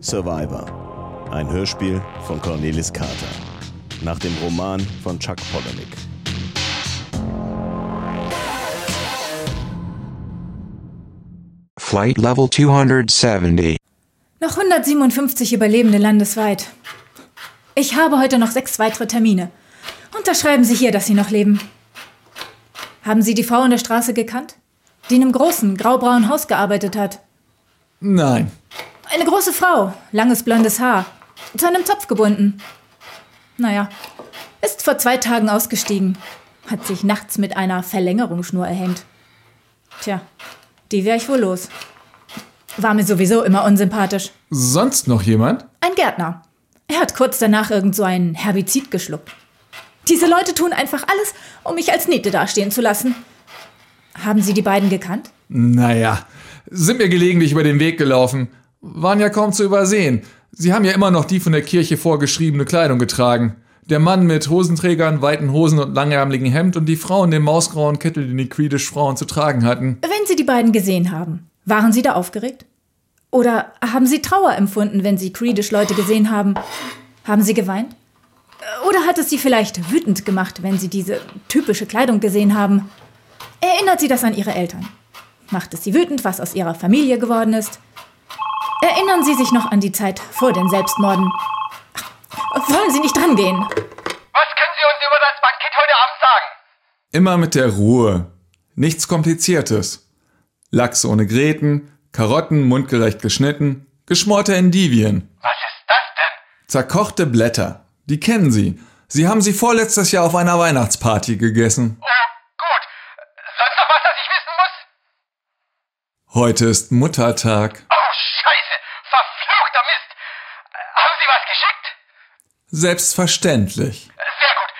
Survivor. Ein Hörspiel von Cornelis Carter. Nach dem Roman von Chuck Palahniuk. Flight Level 270. Noch 157 Überlebende landesweit. Ich habe heute noch sechs weitere Termine. Unterschreiben Sie hier, dass Sie noch leben. Haben Sie die Frau in der Straße gekannt? Die in einem großen, graubraunen Haus gearbeitet hat. Nein. Eine große Frau, langes blondes Haar, zu einem Topf gebunden. Naja, ist vor zwei Tagen ausgestiegen, hat sich nachts mit einer Verlängerungsschnur erhängt. Tja, die wäre ich wohl los. War mir sowieso immer unsympathisch. Sonst noch jemand? Ein Gärtner. Er hat kurz danach irgend so ein Herbizid geschluckt. Diese Leute tun einfach alles, um mich als Niete dastehen zu lassen. Haben Sie die beiden gekannt? Naja, sind mir gelegentlich über den Weg gelaufen. Waren ja kaum zu übersehen. Sie haben ja immer noch die von der Kirche vorgeschriebene Kleidung getragen. Der Mann mit Hosenträgern, weiten Hosen und langärmeligen Hemd und die Frau in dem mausgrauen Kittel, den die Quidditch Frauen zu tragen hatten. Wenn Sie die beiden gesehen haben, waren Sie da aufgeregt? Oder haben Sie Trauer empfunden, wenn Sie Creedish-Leute gesehen haben? Haben Sie geweint? Oder hat es Sie vielleicht wütend gemacht, wenn Sie diese typische Kleidung gesehen haben? Erinnert Sie das an Ihre Eltern? Macht es Sie wütend, was aus Ihrer Familie geworden ist? Erinnern Sie sich noch an die Zeit vor den Selbstmorden? Wollen Sie nicht drangehen? Was können Sie uns über das Bankett heute Abend sagen? Immer mit der Ruhe. Nichts Kompliziertes. Lachs ohne Gräten, Karotten mundgerecht geschnitten, geschmorte Endivien. Was ist das denn? Zerkochte Blätter. Die kennen Sie. Sie haben sie vorletztes Jahr auf einer Weihnachtsparty gegessen. Oh, gut. Sonst noch was, das ich wissen muss? Heute ist Muttertag. Oh. Verfluchter Mist. Haben Sie was geschickt? Selbstverständlich. Sehr gut.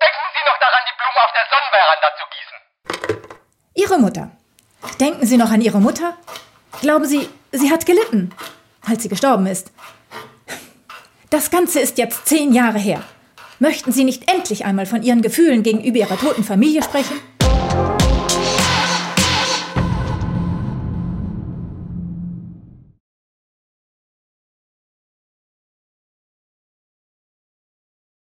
Denken Sie noch daran, die Blumen auf der Sonnenveranda zu gießen. Ihre Mutter. Denken Sie noch an Ihre Mutter? Glauben Sie, sie hat gelitten, als sie gestorben ist? Das Ganze ist jetzt zehn Jahre her. Möchten Sie nicht endlich einmal von Ihren Gefühlen gegenüber Ihrer toten Familie sprechen?